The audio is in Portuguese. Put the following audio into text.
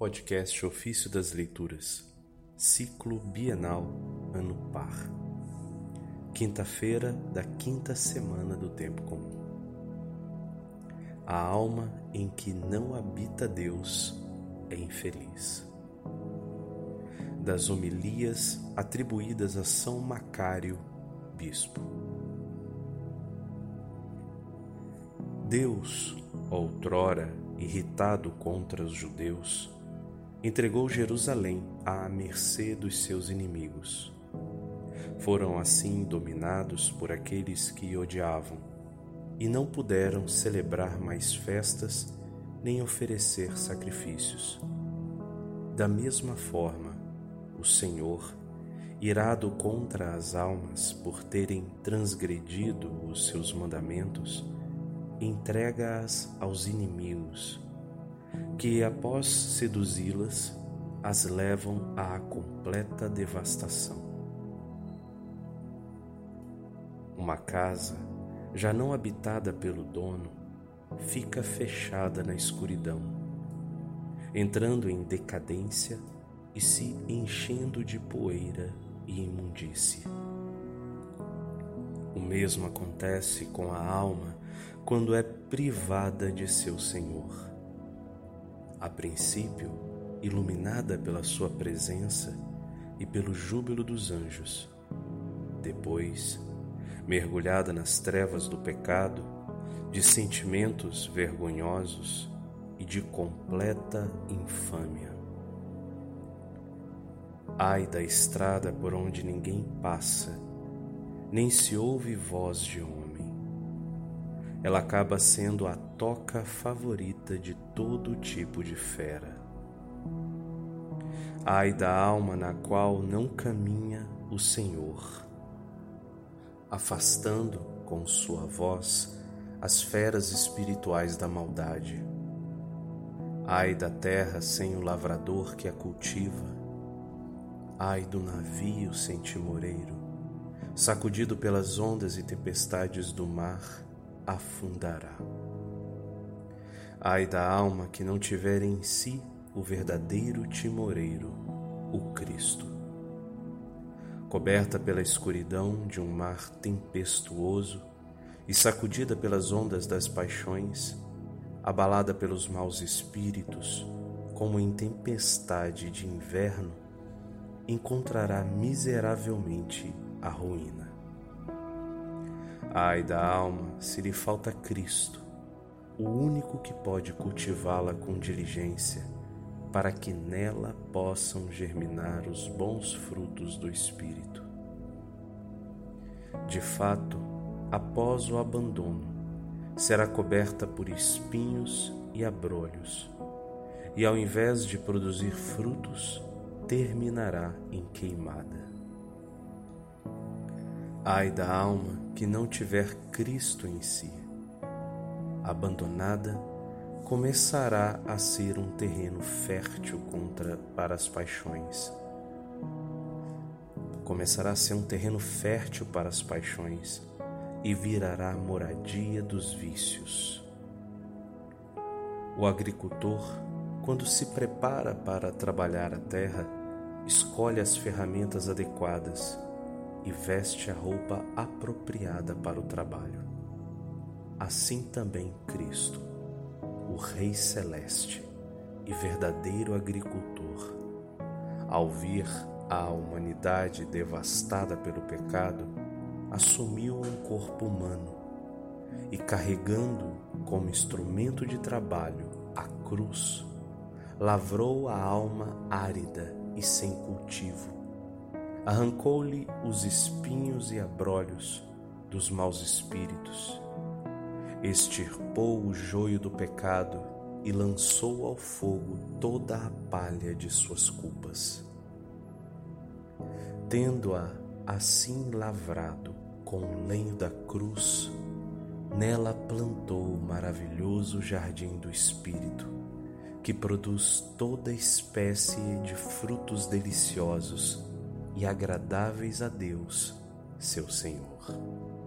Podcast Ofício das Leituras, Ciclo Bienal, Ano Par. Quinta-feira da quinta semana do Tempo Comum. A alma em que não habita Deus é infeliz. Das homilias atribuídas a São Macário, Bispo. Deus, outrora irritado contra os judeus, entregou Jerusalém à mercê dos seus inimigos. Foram assim dominados por aqueles que odiavam e não puderam celebrar mais festas nem oferecer sacrifícios. Da mesma forma, o Senhor, irado contra as almas por terem transgredido os seus mandamentos, entrega-as aos inimigos que, após seduzi-las, as levam à completa devastação. Uma casa, já não habitada pelo dono, fica fechada na escuridão, entrando em decadência e se enchendo de poeira e imundície. O mesmo acontece com a alma quando é privada de seu Senhor a princípio iluminada pela Sua presença e pelo júbilo dos anjos, depois mergulhada nas trevas do pecado, de sentimentos vergonhosos e de completa infâmia. Ai da estrada por onde ninguém passa, nem se ouve voz de homem ela acaba sendo a toca favorita de todo tipo de fera. Ai da alma na qual não caminha o Senhor, afastando com sua voz as feras espirituais da maldade. Ai da terra sem o lavrador que a cultiva. Ai do navio sem timoreiro, sacudido pelas ondas e tempestades do mar afundará. Ai da alma que não tiver em si o verdadeiro timoreiro, o Cristo. Coberta pela escuridão de um mar tempestuoso e sacudida pelas ondas das paixões, abalada pelos maus espíritos, como em tempestade de inverno, encontrará miseravelmente a ruína. Ai da alma se lhe falta Cristo, o único que pode cultivá-la com diligência, para que nela possam germinar os bons frutos do Espírito. De fato, após o abandono, será coberta por espinhos e abrolhos, e ao invés de produzir frutos, terminará em queimada. Ai da alma que não tiver Cristo em si. Abandonada, começará a ser um terreno fértil contra para as paixões. Começará a ser um terreno fértil para as paixões e virará moradia dos vícios. O agricultor, quando se prepara para trabalhar a terra, escolhe as ferramentas adequadas e veste a roupa apropriada para o trabalho. Assim também Cristo, o Rei Celeste e verdadeiro agricultor, ao vir a humanidade devastada pelo pecado, assumiu um corpo humano e, carregando como instrumento de trabalho a cruz, lavrou a alma árida e sem cultivo. Arrancou-lhe os espinhos e abrolhos dos maus espíritos, extirpou o joio do pecado e lançou ao fogo toda a palha de suas culpas. Tendo-a assim lavrado com o lenho da cruz, nela plantou o maravilhoso jardim do Espírito, que produz toda espécie de frutos deliciosos e agradáveis a Deus, seu Senhor.